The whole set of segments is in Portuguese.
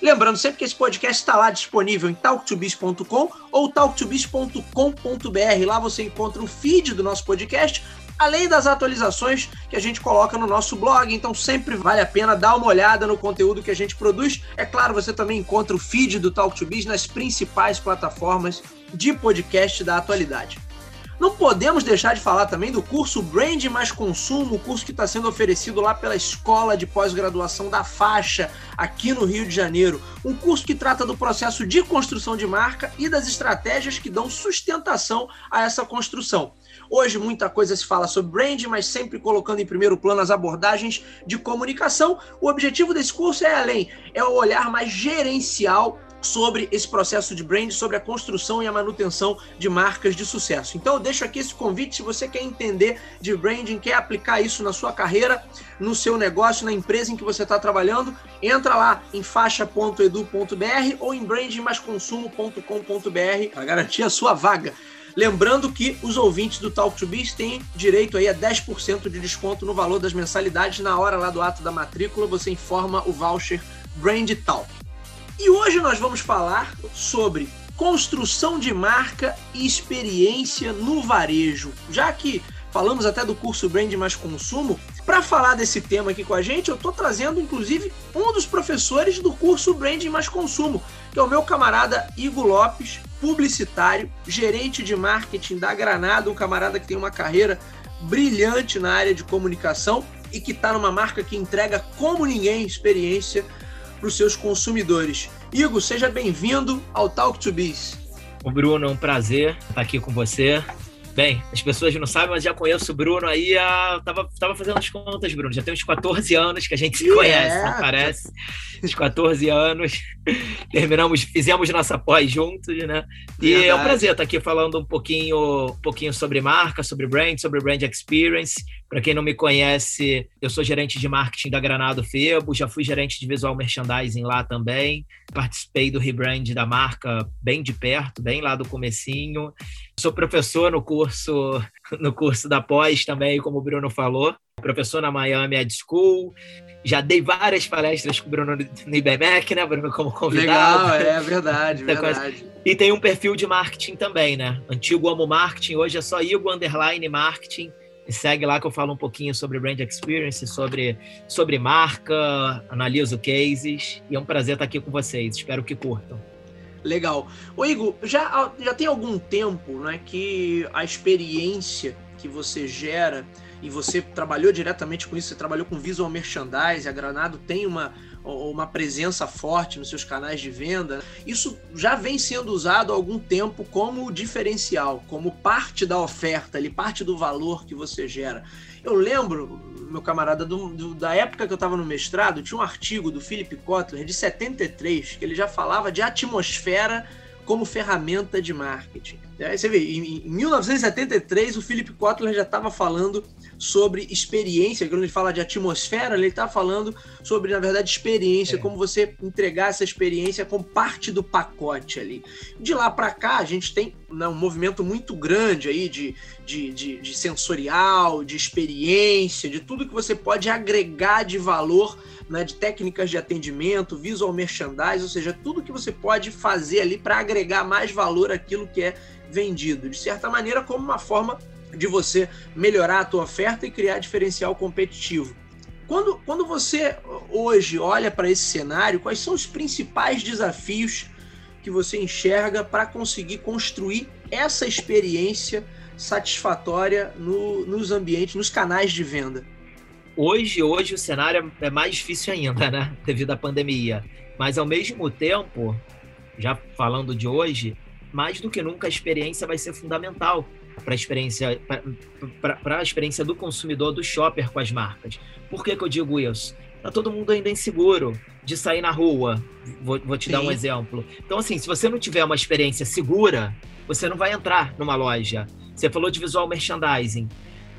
Lembrando sempre que esse podcast está lá disponível em talktobiz.com ou talktobiz.com.br. Lá você encontra o feed do nosso podcast, além das atualizações que a gente coloca no nosso blog. Então sempre vale a pena dar uma olhada no conteúdo que a gente produz. É claro, você também encontra o feed do Talk to Biz nas principais plataformas de podcast da atualidade. Não podemos deixar de falar também do curso Brand mais Consumo, o curso que está sendo oferecido lá pela Escola de Pós-Graduação da Faixa, aqui no Rio de Janeiro. Um curso que trata do processo de construção de marca e das estratégias que dão sustentação a essa construção. Hoje muita coisa se fala sobre brand, mas sempre colocando em primeiro plano as abordagens de comunicação. O objetivo desse curso é além, é o olhar mais gerencial sobre esse processo de brand, sobre a construção e a manutenção de marcas de sucesso. Então eu deixo aqui esse convite se você quer entender de branding, quer aplicar isso na sua carreira, no seu negócio, na empresa em que você está trabalhando, entra lá em faixa.edu.br ou em brandingmaisconsumo.com.br para garantir a sua vaga. Lembrando que os ouvintes do Talk to Biz têm direito aí a 10% de desconto no valor das mensalidades. Na hora lá do ato da matrícula, você informa o voucher Brand Talk. E hoje nós vamos falar sobre construção de marca e experiência no varejo. Já que falamos até do curso Brand Mais Consumo, para falar desse tema aqui com a gente, eu estou trazendo inclusive um dos professores do curso Brand Mais Consumo, que é o meu camarada Igor Lopes, publicitário, gerente de marketing da Granada, um camarada que tem uma carreira brilhante na área de comunicação e que está numa marca que entrega como ninguém experiência para os seus consumidores. Igor, seja bem-vindo ao Talk to Biz. Bruno, é um prazer estar aqui com você. Bem, as pessoas não sabem, mas já conheço o Bruno aí. A... Tava, tava fazendo as contas, Bruno. Já tem uns 14 anos que a gente se conhece, não parece? Uns 14 anos. Terminamos, fizemos nossa pós juntos, né? E Verdade. é um prazer estar aqui falando um pouquinho, um pouquinho sobre marca, sobre brand, sobre brand experience. Para quem não me conhece, eu sou gerente de marketing da Granado Febo, já fui gerente de visual merchandising lá também. Participei do rebrand da marca bem de perto, bem lá do comecinho. Sou professor no curso no curso da pós também, como o Bruno falou. Professor na Miami Ed School. Já dei várias palestras com o Bruno no IBMEC, né, Bruno, como convidado. Legal, é verdade, verdade. E tem um perfil de marketing também, né? Antigo Amo Marketing, hoje é só Igor Underline Marketing segue lá que eu falo um pouquinho sobre brand experience, sobre, sobre marca, analiso cases. E é um prazer estar aqui com vocês. Espero que curtam. Legal. Ô Igor, já, já tem algum tempo né, que a experiência que você gera e você trabalhou diretamente com isso, você trabalhou com visual merchandising, a Granado tem uma, uma presença forte nos seus canais de venda, isso já vem sendo usado há algum tempo como diferencial, como parte da oferta, ali, parte do valor que você gera. Eu lembro, meu camarada, do, do, da época que eu estava no mestrado, tinha um artigo do Philip Kotler, de 73, que ele já falava de atmosfera como ferramenta de marketing. Aí você vê, em, em 1973, o Philip Kotler já estava falando sobre experiência, quando ele fala de atmosfera, ele está falando sobre, na verdade, experiência, é. como você entregar essa experiência como parte do pacote ali. De lá para cá, a gente tem né, um movimento muito grande aí de, de, de, de sensorial, de experiência, de tudo que você pode agregar de valor né, de técnicas de atendimento, visual merchandising, ou seja, tudo que você pode fazer ali para agregar mais valor àquilo que é vendido. De certa maneira, como uma forma de você melhorar a tua oferta e criar diferencial competitivo. Quando, quando você hoje olha para esse cenário, quais são os principais desafios que você enxerga para conseguir construir essa experiência satisfatória no, nos ambientes, nos canais de venda? Hoje, hoje o cenário é mais difícil ainda, né? Devido à pandemia. Mas ao mesmo tempo, já falando de hoje, mais do que nunca a experiência vai ser fundamental para a experiência, para a experiência do consumidor, do shopper com as marcas. Por que, que eu digo isso? tá todo mundo ainda inseguro de sair na rua. Vou, vou te Sim. dar um exemplo. Então, assim, se você não tiver uma experiência segura, você não vai entrar numa loja. Você falou de visual merchandising.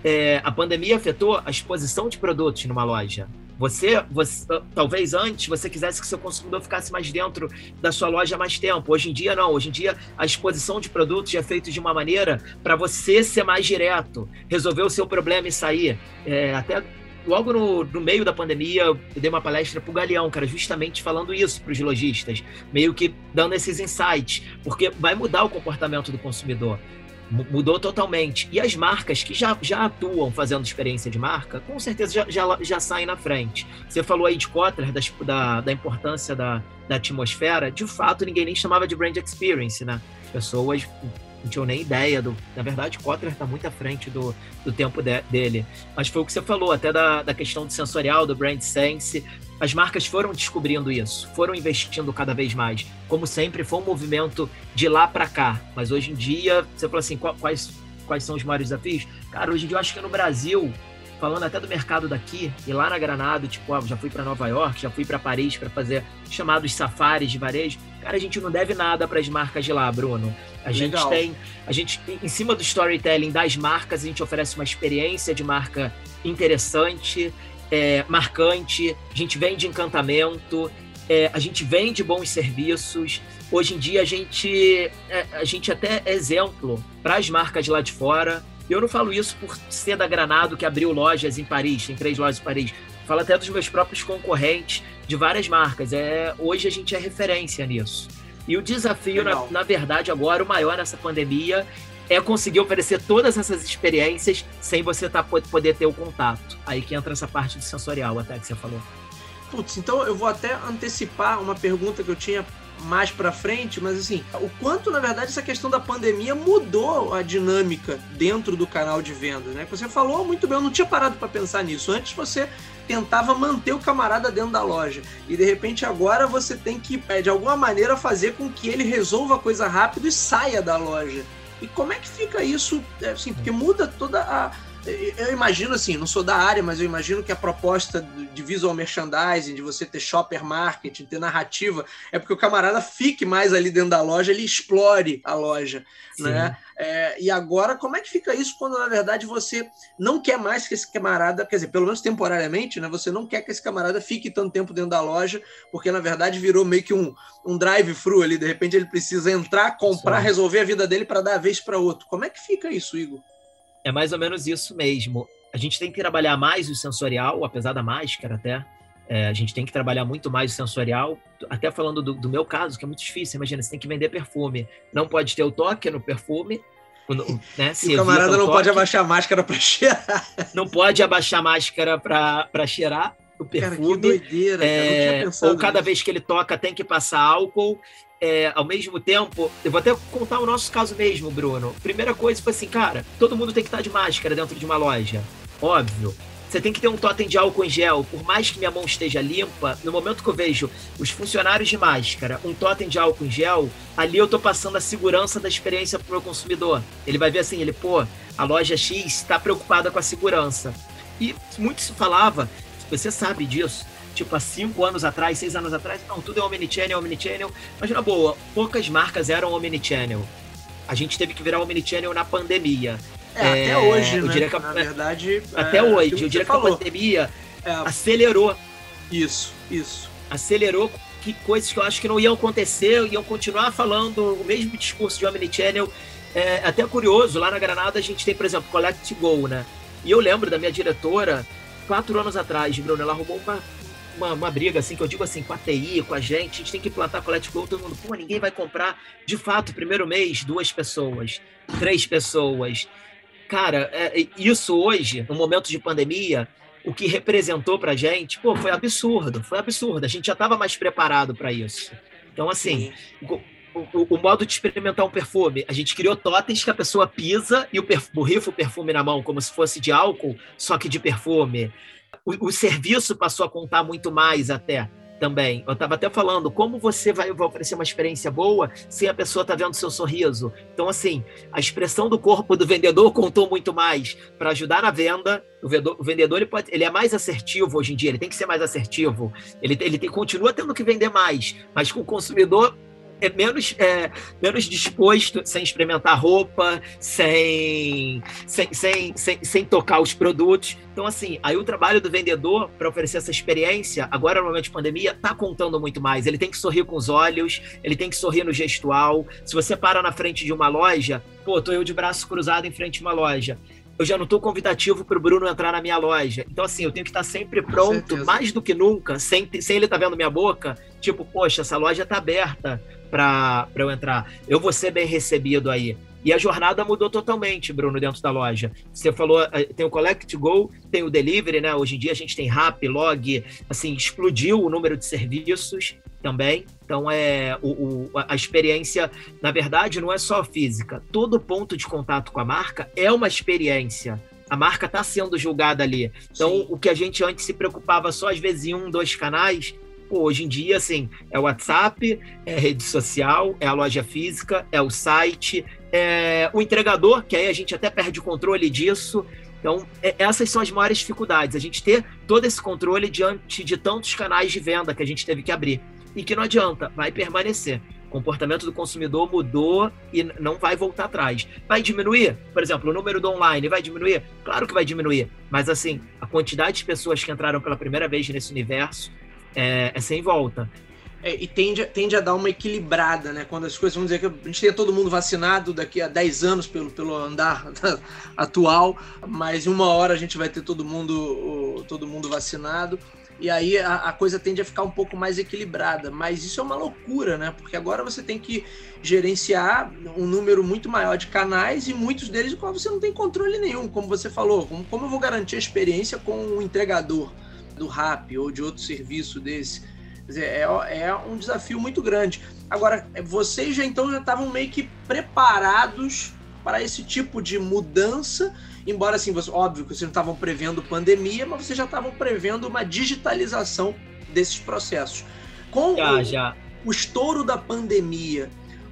É, a pandemia afetou a exposição de produtos numa loja. Você, você, talvez antes você quisesse que seu consumidor ficasse mais dentro da sua loja mais tempo. Hoje em dia não. Hoje em dia a exposição de produtos é feita de uma maneira para você ser mais direto, resolver o seu problema e sair. É, até logo no, no, meio da pandemia, eu dei uma palestra para o Galeão, cara, justamente falando isso para os lojistas, meio que dando esses insights, porque vai mudar o comportamento do consumidor mudou totalmente. E as marcas que já, já atuam fazendo experiência de marca, com certeza já, já, já saem na frente. Você falou aí de Kotler, da, da, importância da, da atmosfera. De fato, ninguém nem chamava de brand experience, né? As pessoas não tinham nem ideia do. Na verdade, Kotler está muito à frente do, do tempo de, dele. Mas foi o que você falou, até da, da questão do sensorial, do brand sense. As marcas foram descobrindo isso, foram investindo cada vez mais. Como sempre, foi um movimento de lá para cá. Mas hoje em dia, você fala assim, quais, quais são os maiores desafios? Cara, hoje em dia eu acho que no Brasil falando até do mercado daqui, e lá na Granada, tipo, ó, já fui para Nova York, já fui para Paris para fazer chamados safaris de varejo. Cara, a gente não deve nada para as marcas de lá, Bruno. A Legal. gente tem, a gente em cima do storytelling das marcas, a gente oferece uma experiência de marca interessante, é, marcante. A gente vende encantamento, é, a gente vende bons serviços. Hoje em dia a gente, é, a gente até é exemplo para as marcas lá de fora. E eu não falo isso por ser da Granado, que abriu lojas em Paris, tem três lojas em Paris. Falo até dos meus próprios concorrentes de várias marcas. É, hoje a gente é referência nisso. E o desafio, na, na, verdade, agora, o maior nessa pandemia, é conseguir oferecer todas essas experiências sem você tá, poder ter o contato. Aí que entra essa parte do sensorial, até que você falou. Putz, então eu vou até antecipar uma pergunta que eu tinha mais para frente, mas assim, o quanto na verdade essa questão da pandemia mudou a dinâmica dentro do canal de vendas, né? Você falou muito bem, eu não tinha parado para pensar nisso. Antes você tentava manter o camarada dentro da loja e de repente agora você tem que é, de alguma maneira fazer com que ele resolva a coisa rápido e saia da loja. E como é que fica isso, é, assim, porque muda toda a eu imagino assim, não sou da área, mas eu imagino que a proposta de visual merchandising, de você ter shopper marketing, ter narrativa, é porque o camarada fique mais ali dentro da loja, ele explore a loja, Sim. né? É, e agora, como é que fica isso quando, na verdade, você não quer mais que esse camarada, quer dizer, pelo menos temporariamente, né? Você não quer que esse camarada fique tanto tempo dentro da loja, porque, na verdade, virou meio que um, um drive-thru ali, de repente ele precisa entrar, comprar, Sim. resolver a vida dele para dar a vez para outro. Como é que fica isso, Igor? É mais ou menos isso mesmo. A gente tem que trabalhar mais o sensorial, apesar da máscara até. É, a gente tem que trabalhar muito mais o sensorial. Até falando do, do, meu caso, que é muito difícil. Imagina, você tem que vender perfume. Não pode ter o toque no perfume. Né? Se o camarada não toque, pode abaixar a máscara para cheirar. Não pode abaixar a máscara para cheirar o perfume. Cara, que doideira, é, Ou cada nisso. vez que ele toca tem que passar álcool é, ao mesmo tempo, eu vou até contar o nosso caso mesmo, Bruno. Primeira coisa foi assim, cara, todo mundo tem que estar de máscara dentro de uma loja. Óbvio. Você tem que ter um totem de álcool em gel. Por mais que minha mão esteja limpa, no momento que eu vejo os funcionários de máscara, um totem de álcool em gel, ali eu tô passando a segurança da experiência pro meu consumidor. Ele vai ver assim, ele, pô, a loja X está preocupada com a segurança. E muito se falava, você sabe disso, tipo, há cinco anos atrás, seis anos atrás, não, tudo é omnichannel, omnichannel. Mas, na boa, poucas marcas eram omnichannel. A gente teve que virar omnichannel na pandemia. É, é até hoje, né? Que, na verdade... Até é, hoje. Eu diria que a pandemia é. acelerou. Isso, isso. Acelerou que coisas que eu acho que não iam acontecer, iam continuar falando o mesmo discurso de omnichannel. É até curioso, lá na Granada a gente tem, por exemplo, Collect Go, né? E eu lembro da minha diretora, quatro anos atrás, Bruno, ela arrumou uma uma, uma, briga, assim, que eu digo assim, com a TI, com a gente, a gente tem que plantar colete Go, todo mundo, pô, ninguém vai comprar. De fato, primeiro mês, duas pessoas, três pessoas. Cara, é, isso hoje, no momento de pandemia, o que representou pra gente, pô, foi absurdo, foi absurdo. A gente já estava mais preparado para isso. Então, assim, o, o, o, modo de experimentar um perfume, a gente criou totens que a pessoa pisa e o, o rifo o perfume na mão como se fosse de álcool, só que de perfume o, o serviço passou a contar muito mais até. também. Eu estava até falando como você vai, vai, oferecer uma experiência boa se a pessoa está vendo seu sorriso. Então, assim, a expressão do corpo do vendedor contou muito mais para ajudar na venda. O vendedor, o vendedor ele, pode, ele é mais assertivo hoje em dia, ele tem que ser mais assertivo. Ele, ele tem, continua tendo que vender mais, mas com o consumidor é menos, é, menos disposto, sem experimentar roupa, sem, sem, sem, sem, sem tocar os produtos. Então, assim, aí o trabalho do vendedor para oferecer essa experiência, agora no momento de pandemia, está contando muito mais. Ele tem que sorrir com os olhos, ele tem que sorrir no gestual. Se você para na frente de uma loja, pô, tô eu de braço cruzado em frente de uma loja eu já não estou convidativo para o Bruno entrar na minha loja. Então, assim, eu tenho que estar sempre pronto, mais do que nunca, sem, sem ele estar tá vendo minha boca. Tipo, poxa, essa loja está aberta para eu entrar. Eu vou ser bem recebido aí. E a jornada mudou totalmente, Bruno, dentro da loja. Você falou, eh, tem o Collect Go, tem o Delivery, né? Hoje em dia a gente tem Rap, Log, assim, explodiu o número de serviços também. Então, é o, o, a experiência, na verdade, não é só física. Todo ponto de contato com a marca é uma experiência. A marca está sendo julgada ali. Então, Sim. o que a gente antes se preocupava só às vezes em um, dois canais, Pô, hoje em dia, assim, é o WhatsApp, é rede social, é a loja física, é o site, é o entregador, que aí a gente até perde o controle disso. Então, é, essas são as maiores dificuldades, a gente ter todo esse controle diante de tantos canais de venda que a gente teve que abrir. E que não adianta, vai permanecer. O comportamento do consumidor mudou e não vai voltar atrás. Vai diminuir? Por exemplo, o número do online vai diminuir? Claro que vai diminuir. Mas, assim, a quantidade de pessoas que entraram pela primeira vez nesse universo é, é sem volta. É, e tende, tende a dar uma equilibrada, né? Quando as coisas, vamos dizer que a gente tenha todo mundo vacinado daqui a 10 anos pelo, pelo andar atual, mas em uma hora a gente vai ter todo mundo, todo mundo vacinado. E aí a, a, coisa tende a ficar um pouco mais equilibrada. Mas isso é uma loucura, né? Porque agora você tem que gerenciar um número muito maior de canais e muitos deles com qual você não tem controle nenhum, como você falou. Como, como eu vou garantir a experiência com o entregador? do RAP ou de outro serviço desse. Dizer, é, é um desafio muito grande. Agora, vocês já então já estavam meio que preparados para esse tipo de mudança, embora assim, você, óbvio que vocês não estavam prevendo pandemia, mas vocês já estavam prevendo uma digitalização desses processos. Com já, o, já. o estouro da pandemia,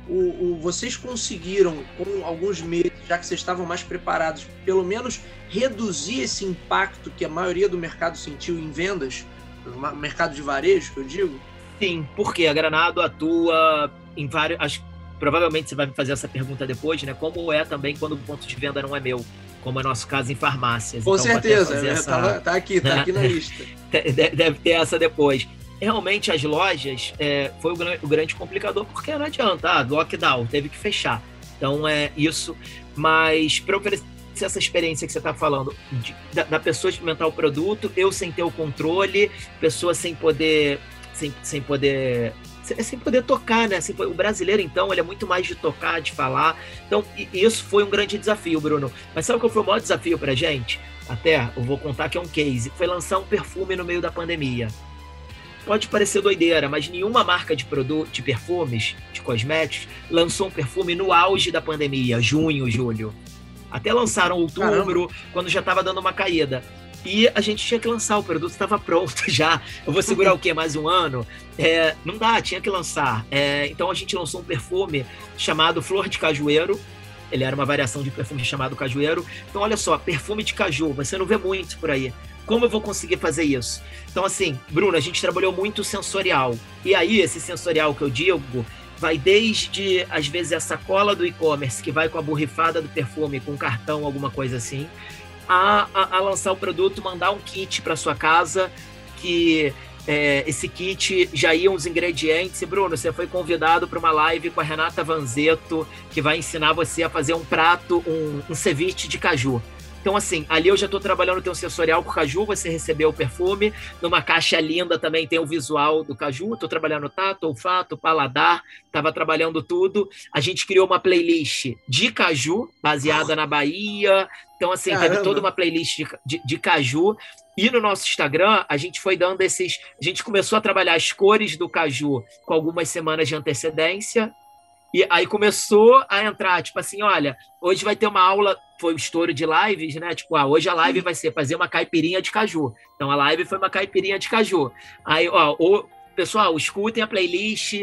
o, o, vocês conseguiram, com alguns meses, já que vocês estavam mais preparados, pelo menos reduzir esse impacto que a maioria do mercado sentiu em vendas? No mercado de varejo, que eu digo? Sim, porque a Granado atua em vários. Acho, provavelmente você vai me fazer essa pergunta depois, né? Como é também quando o ponto de venda não é meu, como é nosso caso em farmácias. Com então, certeza, é, essa... tá, tá, aqui, tá aqui na lista. Deve ter essa depois realmente as lojas é, foi o, o, grande complicador, porque não adianta, ah, lockdown, teve que fechar. Então é isso. Mas para oferecer essa experiência que você está falando, de, da, da, pessoa experimentar o produto, eu sem ter o controle, pessoa sem poder. Sem, sem poder. Sem, sem poder tocar, né? Assim, o brasileiro, então, ele é muito mais de tocar, de falar. Então, isso foi um grande desafio, Bruno. Mas sabe qual foi o maior desafio pra gente? Até, eu vou contar que é um case. Foi lançar um perfume no meio da pandemia pode parecer doideira, mas nenhuma marca de produto, de perfumes, de cosméticos, lançou um perfume no auge da pandemia, junho, julho. Até lançaram outubro, Caramba. quando já estava dando uma caída. E a gente tinha que lançar, o produto estava pronto já. Eu vou segurar o quê? Mais um ano? É, não dá, tinha que lançar. É, então a gente lançou um perfume chamado Flor de Cajueiro. Ele era uma variação de perfume chamado Cajueiro. Então, olha só, perfume de caju, você não vê muito por aí. Como eu vou conseguir fazer isso? Então, assim, Bruno, a gente trabalhou muito sensorial. E aí, esse sensorial que eu digo vai desde, às vezes, a sacola do e-commerce, que vai com a borrifada do perfume, com cartão, alguma coisa assim, a, a, a lançar o produto, mandar um kit para sua casa, que é, esse kit já iam os ingredientes. E, Bruno, você foi convidado para uma live com a Renata Vanzeto, que vai ensinar você a fazer um prato, um, um ceviche de caju. Então, assim, ali eu já estou trabalhando tem um sensorial com o caju, você recebeu o perfume, numa caixa linda também tem o visual do caju, estou trabalhando tato, olfato, paladar, estava trabalhando tudo. A gente criou uma playlist de caju, baseada oh. na Bahia. Então, assim, Caramba. teve toda uma playlist de, de, de caju. E no nosso Instagram, a gente foi dando esses. A gente começou a trabalhar as cores do caju com algumas semanas de antecedência. E aí começou a entrar, tipo assim, olha, hoje vai ter uma aula, foi um estouro de lives, né? Tipo, ah, hoje a live vai ser fazer uma caipirinha de caju. Então a live foi uma caipirinha de caju. Aí, ó, pessoal, escutem a playlist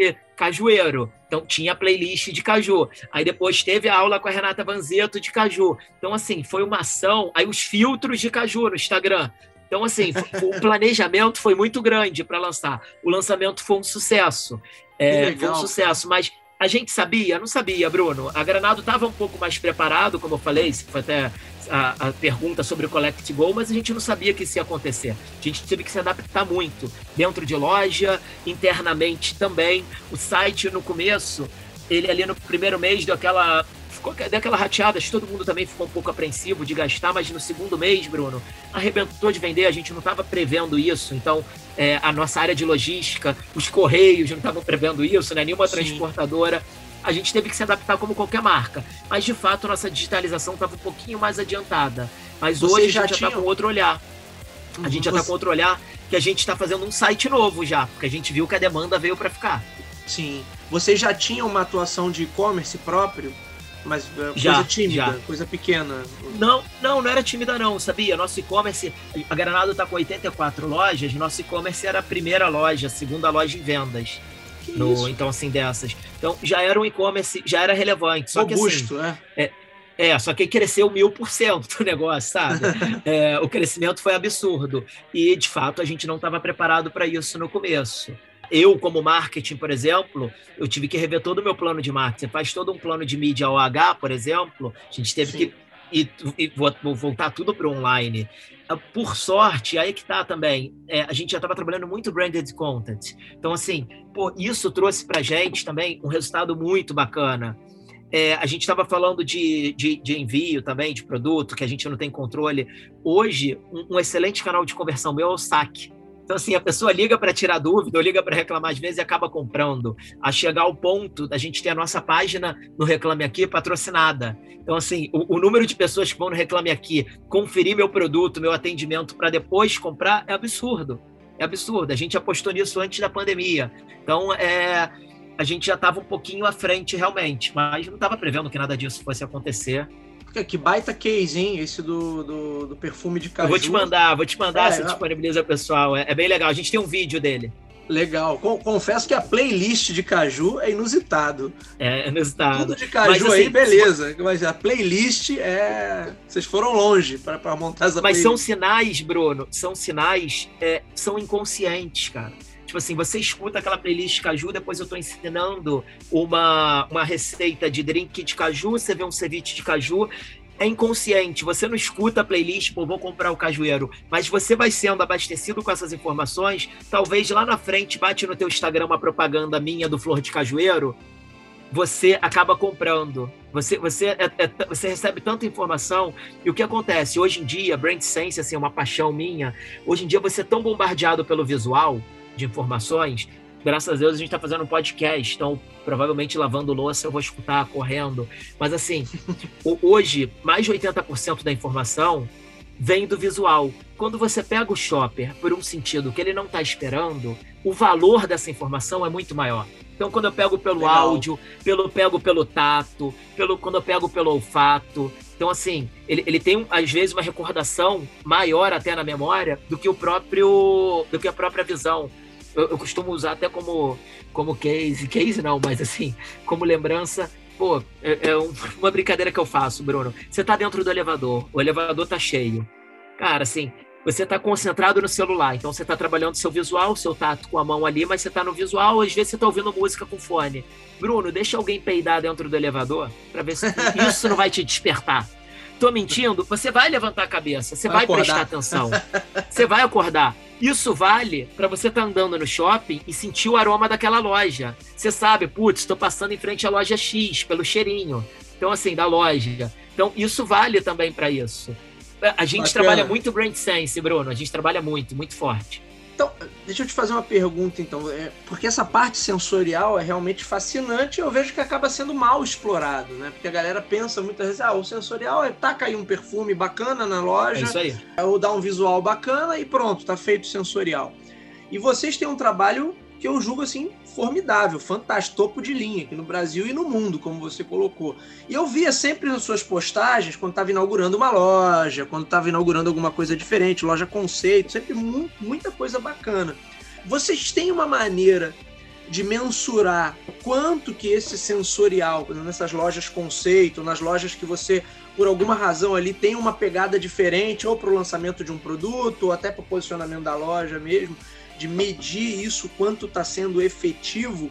Cajueiro. Então tinha a playlist de Caju. Aí depois teve a aula com a Renata Vanzeto de Caju. Então, assim, foi uma ação. Aí os filtros de Caju no Instagram. Então, assim, o planejamento foi muito grande para lançar. O lançamento foi um sucesso. É, foi um sucesso, mas a gente sabia? Não sabia, Bruno. A Granado estava um pouco mais preparado, como eu falei, foi até a, a, pergunta sobre o Collect Go, mas a gente não sabia que isso ia acontecer. A gente teve que se adaptar muito, dentro de loja, internamente também. O site, no começo, ele ali no primeiro mês deu aquela ficou daquela rateada, acho que todo mundo também ficou um pouco apreensivo de gastar, mas no segundo mês, Bruno, arrebentou de vender, a gente não estava prevendo isso, então é, a nossa área de logística, os correios não estavam prevendo isso, né? nenhuma Sim. transportadora. A gente teve que se adaptar como qualquer marca. Mas, de fato, nossa digitalização estava um pouquinho mais adiantada. Mas Você hoje a gente já está com outro olhar. A gente já está com outro olhar que a gente está fazendo um site novo já, porque a gente viu que a demanda veio para ficar. Sim. Vocês já tinham uma atuação de e-commerce próprio? Mas é, coisa já, tímida, já. coisa pequena. Não, não, não era tímida não, sabia? Nosso e-commerce, a Granado está com 84 lojas, nosso e-commerce era a primeira loja, a segunda loja em vendas. No, então, assim, dessas. Então, já era um e-commerce, já era relevante. Só Robusto, que, assim, é. é é, só que cresceu mil por cento o negócio, sabe? é, o crescimento foi absurdo. E, de fato, a gente não estava preparado para isso no começo eu, como marketing, por exemplo, eu tive que rever todo o meu plano de marketing. Você faz todo um plano de mídia OH, por exemplo, a gente teve Sim. que e, e voltar tudo para online. Ah, por sorte, aí que tá também, é, a gente já estava trabalhando muito branded content. Então, assim, pô, isso trouxe para gente também um resultado muito bacana. É, a gente estava falando de, de, de, envio também, de produto, que a gente não tem controle. Hoje, um, um excelente canal de conversão meu é o SAC. Então, assim, a pessoa liga para tirar dúvida ou liga para reclamar às vezes e acaba comprando. A chegar ao ponto da gente ter a nossa página no Reclame Aqui patrocinada. Então, assim, o, o número de pessoas que vão no Reclame Aqui conferir meu produto, meu atendimento para depois comprar é absurdo. É absurdo. A gente apostou nisso antes da pandemia. Então, é, a gente já estava um pouquinho à frente realmente, mas não estava prevendo que nada disso fosse acontecer. Que baita case, hein? Esse do, do, do perfume de caju. Eu vou te mandar, vou te mandar, é, você é... disponibiliza pessoal. É, é, bem legal. A gente tem um vídeo dele. Legal. Confesso que a playlist de caju é inusitado. É inusitado. Tudo de caju Mas, aí, assim, beleza. Mas a playlist é. Vocês foram longe para montar essa Mas playlist. são sinais, Bruno, são sinais, é, são inconscientes, cara. Tipo assim, você escuta aquela playlist caju, depois eu estou ensinando uma, uma receita de drink de caju, você vê um ceviche de caju, é inconsciente, você não escuta a playlist, pô, vou comprar o cajueiro, mas você vai sendo abastecido com essas informações, talvez lá na frente bate no teu Instagram uma propaganda minha do Flor de Cajueiro, você acaba comprando. Você, você, é, é, você recebe tanta informação. E o que acontece? Hoje em dia, Brand Sense, assim, é uma paixão minha. Hoje em dia, você é tão bombardeado pelo visual de informações. Graças a Deus a gente está fazendo um podcast, então provavelmente lavando louça eu vou escutar correndo. Mas assim, hoje, mais de 80% da informação vem do visual. Quando você pega o shopper por um sentido que ele não está esperando, o valor dessa informação é muito maior. Então, quando eu pego pelo Legal. áudio, pelo pego pelo tato, pelo quando eu pego pelo olfato, então assim, ele, ele tem às vezes uma recordação maior até na memória do que o próprio, do que a própria visão eu, eu costumo usar até como, como case, case não, mas assim, como lembrança pô, é, é, uma brincadeira que eu faço, Bruno. Você tá dentro do elevador, o elevador tá cheio. Cara, assim, você tá concentrado no celular, então você tá trabalhando seu visual, seu tato com a mão ali, mas você tá no visual, às vezes você tá ouvindo música com fone. Bruno, deixa alguém peidar dentro do elevador para ver se isso não vai te despertar. Tô mentindo? Você vai levantar a cabeça, você vai, vai prestar atenção, você vai acordar. Isso vale para você estar tá andando no shopping e sentir o aroma daquela loja. Você sabe, putz, estou passando em frente à loja X pelo cheirinho. Então, assim, da loja. Então, isso vale também para isso. A gente Bacana. trabalha muito brand sense, Bruno. A gente trabalha muito, muito forte. Então, deixa eu te fazer uma pergunta, então. É, porque essa parte sensorial é realmente fascinante e eu vejo que acaba sendo mal explorado, né? Porque a galera pensa muitas vezes, ah, o sensorial é taca aí um perfume bacana na loja, é isso aí. ou dá um visual bacana e pronto, tá feito sensorial. E vocês têm um trabalho que eu julgo assim formidável, fantástico, topo de linha aqui no Brasil e no mundo, como você colocou. E eu via sempre nas suas postagens, quando estava inaugurando uma loja, quando estava inaugurando alguma coisa diferente, loja conceito, sempre mu muita coisa bacana. vocês têm uma maneira de mensurar quanto que esse sensorial, nessas lojas conceito, nas lojas que você, por alguma razão ali, tem uma pegada diferente, ou para o lançamento de um produto, ou até para o posicionamento da loja mesmo, de medir isso, quanto está sendo efetivo,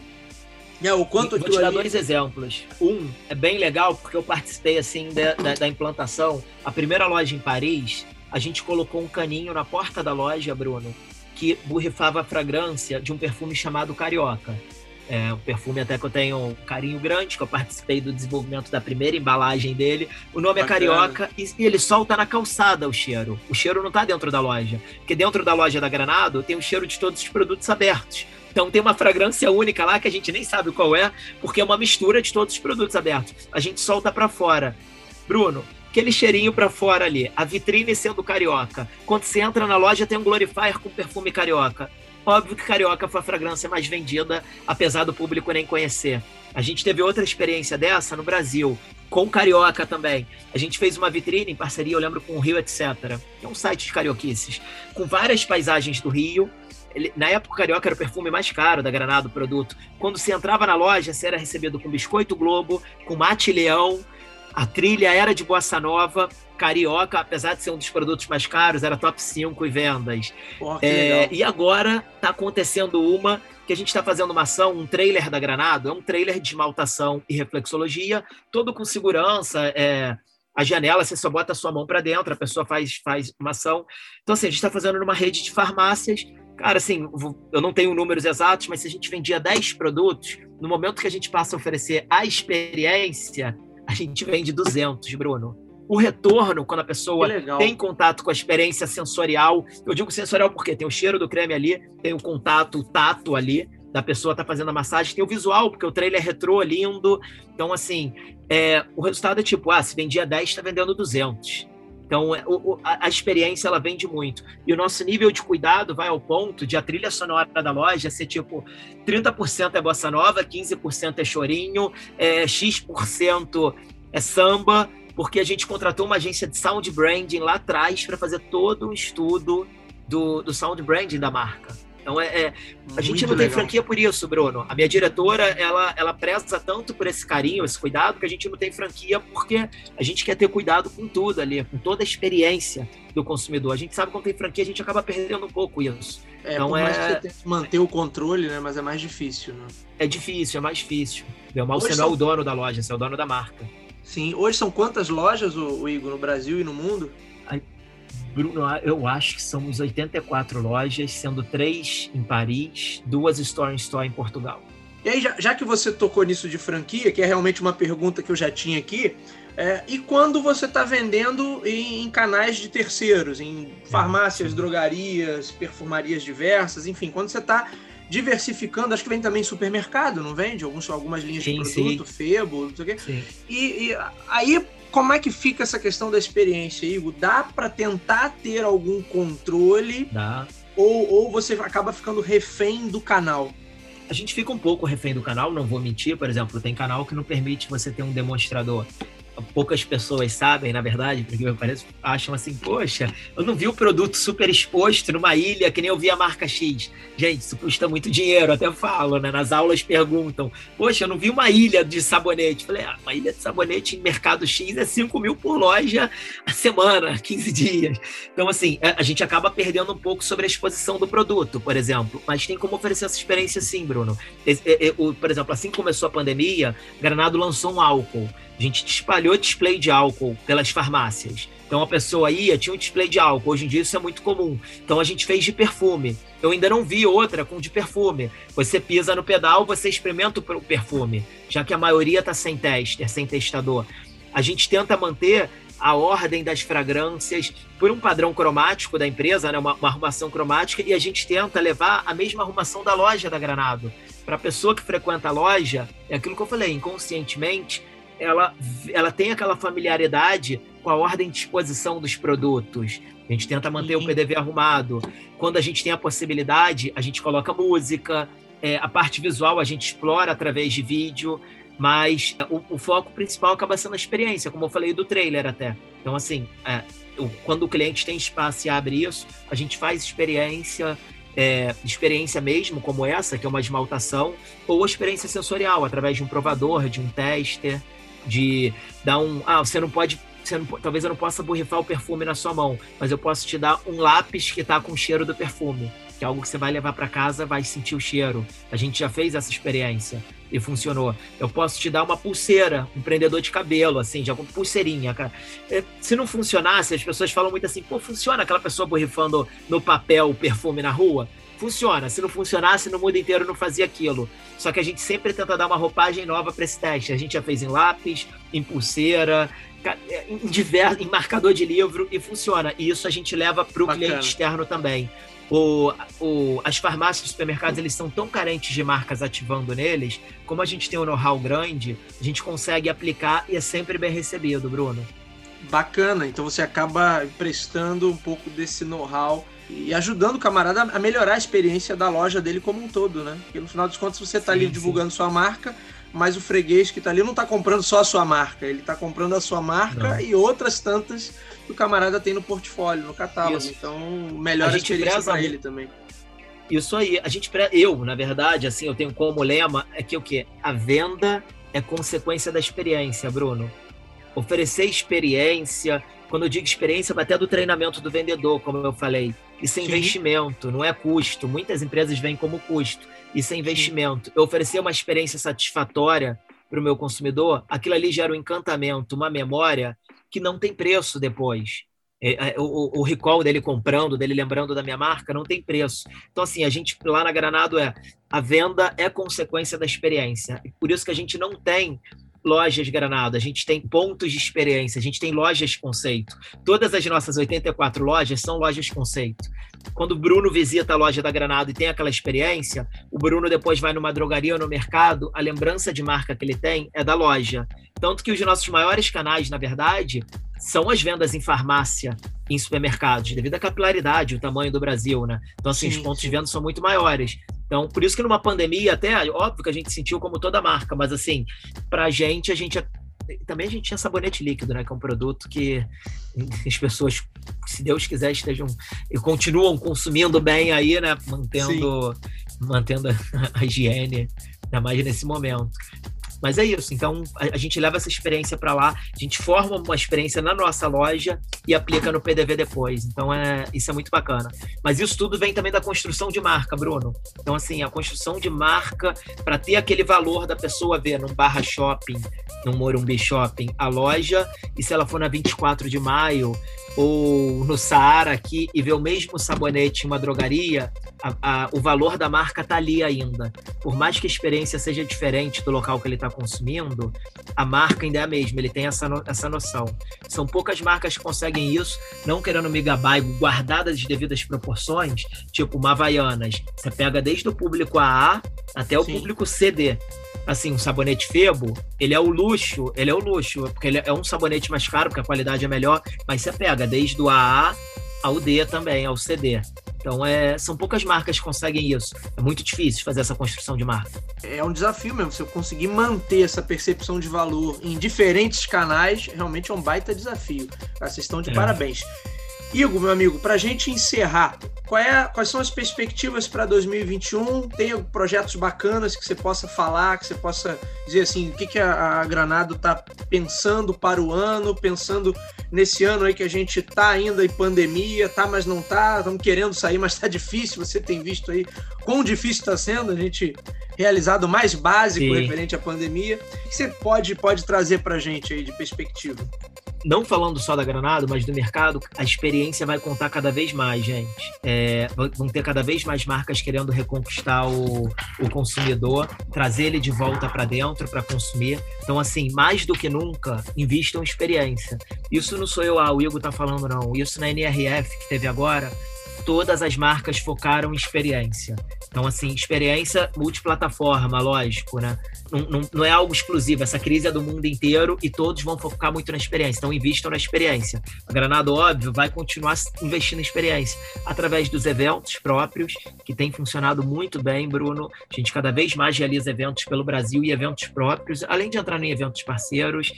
é, o quanto Vou te dar ali... dois exemplos. Um é bem legal porque eu participei assim da, da, da, implantação. A primeira loja em Paris, a gente colocou um caninho na porta da loja, Bruno, que borrifava a fragrância de um perfume chamado Carioca. É um perfume até que eu tenho um carinho grande, que eu participei do desenvolvimento da primeira embalagem dele. O nome é Bacana. é Carioca e, e, ele solta na calçada o cheiro. O cheiro não está dentro da loja. Porque dentro da loja da Granado tem o cheiro de todos os produtos abertos. Então tem uma fragrância única lá que a gente nem sabe qual é, porque é uma mistura de todos os produtos abertos. A gente solta para fora. Bruno, aquele cheirinho para fora ali, a vitrine sendo carioca. Quando você entra na loja tem um glorifier com perfume carioca. Óbvio que carioca foi a fragrância mais vendida, apesar do público nem conhecer. A gente teve outra experiência dessa no Brasil, com carioca também. A gente fez uma vitrine em parceria, eu lembro, com o Rio Etc., que é um site de carioquices, com várias paisagens do Rio, na época, o Carioca era o perfume mais caro da Granada, o produto. Quando você entrava na loja, você era recebido com Biscoito Globo, com Mate Leão, a trilha era de Bossa Nova, Carioca, apesar de ser um dos produtos mais caros, era top 5 em vendas. é, e agora está acontecendo uma que a gente está fazendo uma ação, um trailer da Granada, é um trailer de esmaltação e reflexologia, todo com segurança, é, a janela, você só bota a sua mão para dentro, a pessoa faz, faz uma ação. Então, assim, a gente está fazendo numa rede de farmácias Cara, assim, eu não tenho números exatos, mas se a gente vendia 10 produtos, no momento que a gente passa a oferecer a experiência, a gente vende 200, Bruno. O retorno, quando a pessoa tem contato com a experiência sensorial, eu digo sensorial porque tem o cheiro do creme ali, tem o contato, o tato ali, da pessoa tá fazendo a massagem, tem o visual, porque o trailer é retrô, lindo. Então, assim, é, o resultado é tipo, ah, se vendia 10, tá vendendo 200. Então, é, o, a, a, experiência ela vende muito. E o nosso nível de cuidado vai ao ponto de a trilha sonora da loja ser tipo 30% é bossa nova, 15% é chorinho, é, X% é samba, porque a gente contratou uma agência de sound branding lá atrás para fazer todo um estudo do, do sound branding da marca. Então é, é a gente não legal. tem franquia por isso, Bruno. A minha diretora ela ela preza tanto por esse carinho, esse cuidado que a gente não tem franquia porque a gente quer ter cuidado com tudo ali, com toda a experiência do consumidor. A gente sabe que quando tem franquia a gente acaba perdendo um pouco isso. É, então é que você tem que manter o controle, né? Mas é mais difícil, né? É difícil, é mais difícil. Meu mal, você são... não é o dono da loja, você é o dono da marca. Sim. Hoje são quantas lojas, o, o Igor, no Brasil e no mundo? Bruno, eu acho que são 84 lojas, sendo três em Paris, duas Store in Store em Portugal. E aí, já, já, que você tocou nisso de franquia, que é realmente uma pergunta que eu já tinha aqui, é, e quando você está vendendo em, em, canais de terceiros, em farmácias, drogarias, perfumarias diversas, enfim, quando você está diversificando, acho que vem também supermercado, não vende? Alguns, algumas linhas sim, de produto, sim. Febo, não sei o quê. Sim. E, e aí como é que fica essa questão da experiência, Igor? Dá para tentar ter algum controle? Dá. Ou, ou você acaba ficando refém do canal? A gente fica um pouco refém do canal, não vou mentir. Por exemplo, tem canal que não permite você ter um demonstrador poucas pessoas sabem, na verdade, porque me parece, acham assim, poxa, eu não vi o produto super exposto numa ilha que nem eu vi a marca X. Gente, isso custa muito dinheiro, até falo, né? Nas aulas perguntam, poxa, eu não vi uma ilha de sabonete. Falei, ah, uma ilha de sabonete em mercado X é 5 mil por loja a semana, 15 dias. Então, assim, a gente acaba perdendo um pouco sobre a exposição do produto, por exemplo, mas tem como oferecer essa experiência sim, Bruno. Por exemplo, assim que começou a pandemia, Granado lançou um álcool a gente espalhou display de álcool pelas farmácias. Então a pessoa ia, tinha um display de álcool. Hoje em dia isso é muito comum. Então a gente fez de perfume. Eu ainda não vi outra com de perfume. Você pisa no pedal, você experimenta o perfume, já que a maioria está sem tester, sem testador. A gente tenta manter a ordem das fragrâncias por um padrão cromático da empresa, né? uma, uma arrumação cromática, e a gente tenta levar a mesma arrumação da loja da Granado. Para a pessoa que frequenta a loja, é aquilo que eu falei, inconscientemente, ela, ela tem aquela familiaridade com a ordem de exposição dos produtos. A gente tenta manter o PDV arrumado. Quando a gente tem a possibilidade, a gente coloca música. É, a parte visual a gente explora através de vídeo, mas o, o, foco principal acaba sendo a experiência, como eu falei do trailer até. Então, assim, é, quando o cliente tem espaço e abre isso, a gente faz experiência é, experiência mesmo, como essa, que é uma esmaltação, ou experiência sensorial, através de um provador, de um tester, de dar um. Ah, você não pode. Você não, talvez eu não possa borrifar o perfume na sua mão, mas eu posso te dar um lápis que está com o cheiro do perfume, que é algo que você vai levar para casa, vai sentir o cheiro. A gente já fez essa experiência e funcionou. Eu posso te dar uma pulseira, um prendedor de cabelo, assim, de alguma pulseirinha. Cara. É, se não funcionasse, as pessoas falam muito assim, pô, funciona aquela pessoa borrifando no papel o perfume na rua? Funciona. Se não funcionasse, no mundo inteiro não fazia aquilo. Só que a gente sempre tenta dar uma roupagem nova para esse teste. A gente já fez em lápis, em pulseira, é, em, divers, em marcador de livro e funciona. E isso a gente leva para o cliente externo também. O, o, as farmácias e supermercados eles são tão carentes de marcas ativando neles, como a gente tem um know-how grande, a gente consegue aplicar e é sempre bem recebido, Bruno. Bacana, então você acaba prestando um pouco desse know-how e ajudando o camarada a melhorar a experiência da loja dele como um todo, né? Porque no final dos contos você está ali divulgando sua marca, mas o freguês que está ali não está comprando só a sua marca, ele está comprando a sua marca não. e outras tantas que o camarada tem no portfólio, no catálogo. Isso. Então, melhor a, a experiência para ele também. Isso aí, a gente eu, na verdade, assim, eu tenho como lema é que o que a venda é consequência da experiência, Bruno. Oferecer experiência, quando eu digo experiência, vai até do treinamento do vendedor, como eu falei. Isso é Sim. investimento, não é custo. Muitas empresas vêm como custo. Isso é investimento. Eu oferecer uma experiência satisfatória para o meu consumidor, aquilo ali gera um encantamento, uma memória que não tem preço depois. É, é, o, o, recall dele comprando, dele lembrando da minha marca, não tem preço. Então, assim, a gente lá na Granado é a venda é consequência da experiência. Por isso que a gente não tem lojas Granado, a gente tem pontos de experiência, a gente tem lojas conceito. Todas as nossas 84 lojas são lojas conceito. Quando o Bruno visita a loja da Granado e tem aquela experiência, o Bruno depois vai numa drogaria ou no mercado, a lembrança de marca que ele tem é da loja. Tanto que os nossos maiores canais, na verdade, são as vendas em farmácia, em supermercados, devido à capilaridade, o tamanho do Brasil, né? Então, assim, sim, os pontos sim. de venda são muito maiores. Então, por isso que numa pandemia, até, óbvio que a gente sentiu como toda marca, mas assim, pra gente, a gente também a gente tinha sabonete líquido, né? Que é um produto que as pessoas, se Deus quiser, estejam e continuam consumindo bem aí, né? Mantendo, mantendo a, a higiene, ainda mais nesse momento. Mas é isso. Então, a, a gente leva essa experiência para lá, a gente forma uma experiência na nossa loja e aplica no PDV depois. Então, é, isso é muito bacana. Mas isso tudo vem também da construção de marca, Bruno. Então, assim, a construção de marca para ter aquele valor da pessoa ver num Barra Shopping, num Morumbi Shopping, a loja, e se ela for na 24 de maio, ou no Saara aqui e ver o mesmo sabonete em uma drogaria, a, a, o valor da marca está ali ainda. Por mais que a experiência seja diferente do local que ele está consumindo, a marca ainda é a mesma, ele tem essa, no, essa noção. São poucas marcas que conseguem isso, não querendo megabai guardadas as devidas proporções, tipo uma Havaianas. Você pega desde o público AA até o Sim. público CD assim, um sabonete Febo, ele é o luxo, ele é o luxo, porque ele é um sabonete mais caro, porque a qualidade é melhor, mas você pega desde o AA ao D também, ao CD. Então, é, são poucas marcas que conseguem isso. É muito difícil fazer essa construção de marca. É um desafio mesmo. Você conseguir manter essa percepção de valor em diferentes canais, realmente é um baita desafio. Vocês estão de é. parabéns. Igor, meu amigo, para a gente encerrar, é, quais são as perspectivas para 2021? Tem projetos bacanas que você possa falar, que você possa dizer assim, o que, que a, a Granado está pensando para o ano, pensando nesse ano aí que a gente está ainda em pandemia, tá, mas não tá, estamos querendo sair, mas está difícil. Você tem visto aí quão difícil está sendo a gente realizado mais básico Sim. referente à pandemia. O que você pode, pode trazer para a gente aí de perspectiva? Não falando só da Granada, mas do mercado, a experiência vai contar cada vez mais, gente. É, vão ter cada vez mais marcas querendo reconquistar o, o consumidor, trazer ele de volta para dentro para consumir. Então, assim, mais do que nunca, invistam experiência. Isso não sou eu, ah, o Igor tá falando, não. Isso na NRF que teve agora, todas as marcas focaram em experiência. Então, assim, experiência multiplataforma, lógico, né? Não, não, não, é algo exclusivo, essa crise é do mundo inteiro e todos vão focar muito na experiência. Então, invistam na experiência. A Granada, óbvio, vai continuar investindo em experiência através dos eventos próprios, que tem funcionado muito bem, Bruno. A gente cada vez mais realiza eventos pelo Brasil e eventos próprios, além de entrar em eventos parceiros,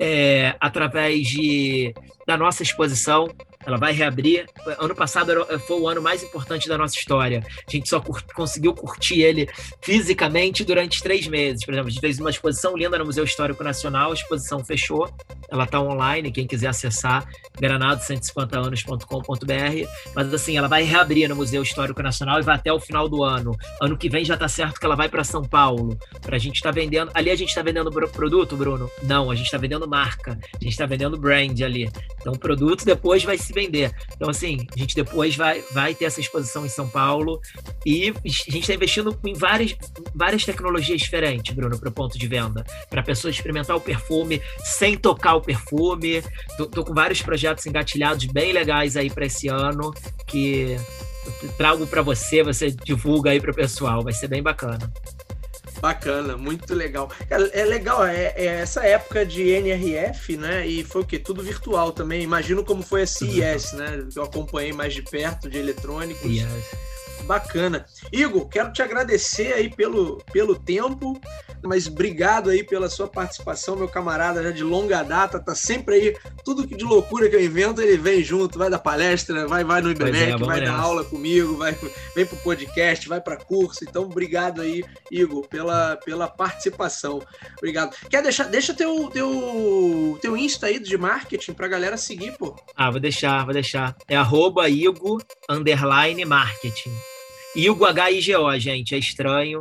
é, através de, da nossa exposição ela vai reabrir. Ano passado foi o ano mais importante da nossa história. A gente só cur conseguiu curtir ele fisicamente durante três meses. Por exemplo, a gente fez uma exposição linda no Museu Histórico Nacional, a exposição fechou, ela está online, quem quiser acessar, granado150anos.com.br. Mas assim, ela vai reabrir no Museu Histórico Nacional e vai até o final do ano. Ano que vem já está certo que ela vai para São Paulo. Para a gente estar tá vendendo. Ali a gente está vendendo produto, Bruno? Não, a gente está vendendo marca. A gente está vendendo brand ali. Então, o produto depois vai se vender. Então, assim, a gente depois vai, vai ter essa exposição em São Paulo e a gente está investindo em várias, várias tecnologias diferentes, Bruno, para o ponto de venda. Para a pessoa experimentar o perfume sem tocar o perfume. Tô, tô com vários projetos engatilhados bem legais aí para esse ano que trago para você, você divulga aí para o pessoal, vai ser bem bacana. Bacana, muito legal. É, é legal, é, é, essa época de NRF, né? E foi o quê? Tudo virtual também. Imagino como foi a CES, né? Eu acompanhei mais de perto de eletrônicos. Yes. Bacana. Igor, quero te agradecer aí pelo, pelo tempo mas obrigado aí pela sua participação, meu camarada já de longa data, tá sempre aí, tudo que de loucura que eu invento, ele vem junto, vai dar palestra, vai, vai no IBMEC, é, vai dar aula comigo, vai, vem pro podcast, vai para curso, então obrigado aí, Igor, pela, pela participação. Obrigado. Quer deixar, deixa teu, teu, teu Insta aí de marketing pra galera seguir, pô. Ah, vou deixar, vou deixar. É arroba Igor, underline, marketing. Igor H-I-G-O, gente, é estranho.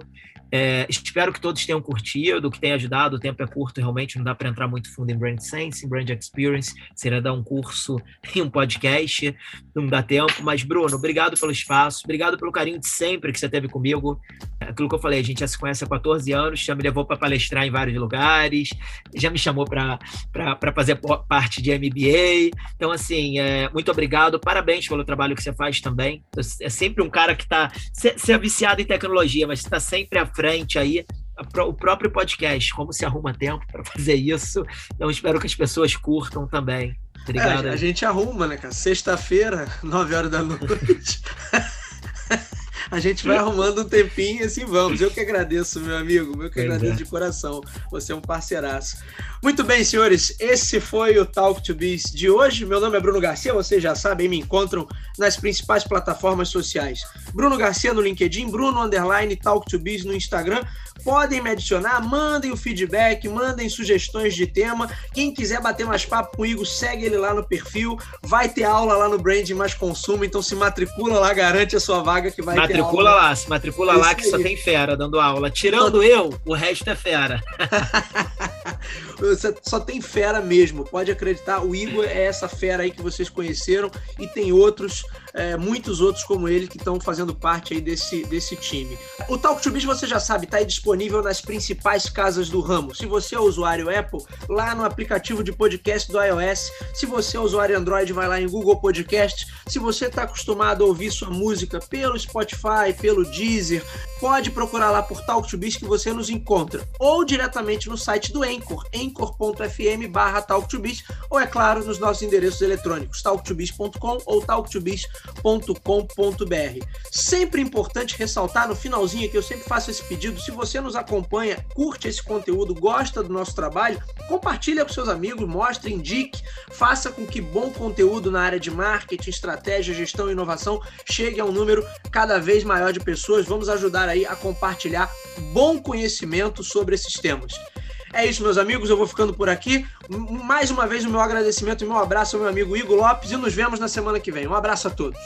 É, espero que todos tenham curtido, que tenha ajudado. O tempo é curto, realmente não dá para entrar muito fundo em Brand Sense, em Brand Experience. Seria dar um curso em um podcast, não dá tempo. Mas, Bruno, obrigado pelo espaço, obrigado pelo carinho de sempre que você teve comigo. Aquilo que eu falei, a gente já se conhece há 14 anos, já me levou para palestrar em vários lugares, já me chamou para fazer parte de MBA. Então, assim, é, muito obrigado, parabéns pelo trabalho que você faz também. É sempre um cara que está. Você é viciado em tecnologia, mas está sempre à frente aí o próprio podcast, como se arruma tempo para fazer isso. Então espero que as pessoas curtam também. Obrigado. É, a gente arruma, né, cara? Sexta-feira, 9 horas da noite. a gente vai arrumando um tempinho e assim vamos. Eu que agradeço, meu amigo, eu que agradeço é. de coração. Você é um parceiraço. Muito bem, senhores, esse foi o Talk to Biz de hoje. Meu nome é Bruno Garcia, vocês já sabem, me encontram nas principais plataformas sociais. Bruno Garcia no LinkedIn, Bruno Underline Talk to Biz no Instagram. Podem me adicionar, mandem o feedback, mandem sugestões de tema. Quem quiser bater mais papo comigo, segue ele lá no perfil. Vai ter aula lá no Brand Mais Consumo, então se matricula lá, garante a sua vaga que vai matricula lá, se matricula lá que só tem fera dando aula. Tirando eu, o resto é fera. só tem fera mesmo, pode acreditar. O Igor é essa fera aí que vocês conheceram e tem outros, é, muitos outros como ele que estão fazendo parte aí desse, desse time. O Talk to Biz, você já sabe, está aí disponível nas principais casas do ramo. Se você é usuário Apple, lá no aplicativo de podcast do iOS. Se você é usuário Android, vai lá em Google Podcast. Se você está acostumado a ouvir sua música pelo Spotify, pelo Deezer, pode procurar lá por Talk to Biz que você nos encontra. Ou diretamente no site do Anchor, anchor.fm barra talktobiz, ou é claro, nos nossos endereços eletrônicos, talktobiz.com ou talktobiz.com.br. Sempre importante ressaltar no finalzinho que eu sempre faço esse pedido, se você nos acompanha, curte esse conteúdo, gosta do nosso trabalho, compartilhe com seus amigos, mostre, indique, faça com que bom conteúdo na área de marketing, estratégia, gestão e inovação chegue a um número cada vez maior de pessoas. Vamos aí a compartilhar bom conhecimento sobre esses temas. É isso, meus amigos. Eu vou ficando por aqui. Mais uma vez, o meu agradecimento e meu abraço ao meu amigo Igor Lopes e nos vemos na semana que vem. Um abraço a todos.